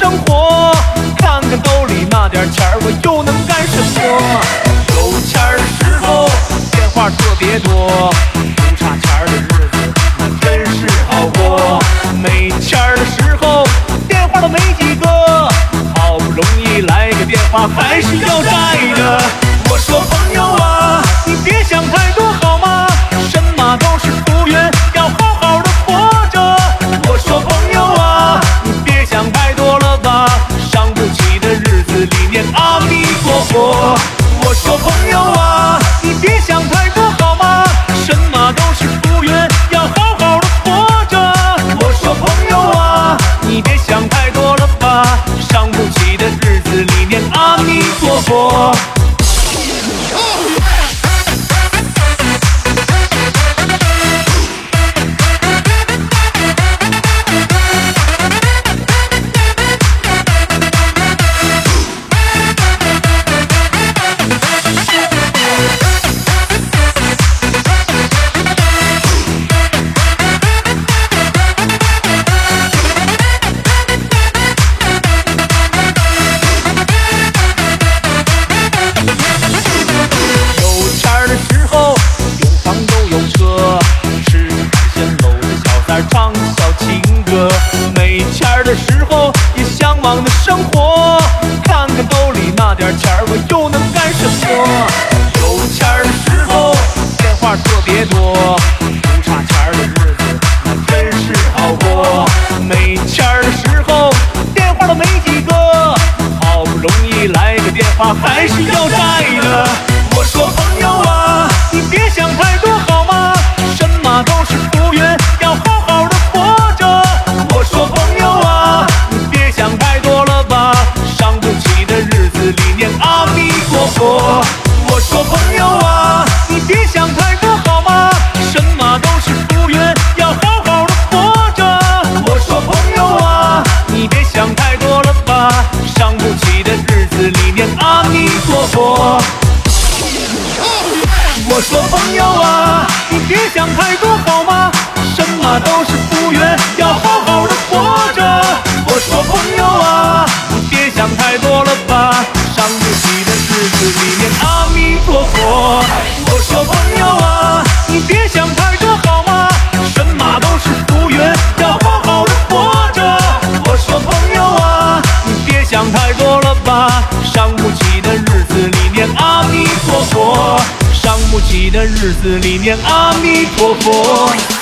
生活，看看兜里那点钱，我又能干什么？有钱儿的时候电话特别多，不差钱儿的日子那真是好过。没钱儿的时候电话都没几个，好不容易来个电话还是要债的。我说朋友啊，你别想太多弥生活，看看兜里那点钱儿，我又能干什么？有钱的时候电话特别多，不差钱儿的日子那真是好过。没钱的时候电话都没几个，好不容易来个电话还是要债的。我说朋友啊，你别想都是浮云，要好好的活着。我说朋友啊，你别想太多了吧，伤不起的日子里面阿弥陀佛。我说朋友啊，你别想太多好吗？什么都是浮云，要好好的活着。我说朋友啊，你别想太多了吧，伤不起的日子里面阿弥陀佛。伤不起的日子里念阿弥陀佛。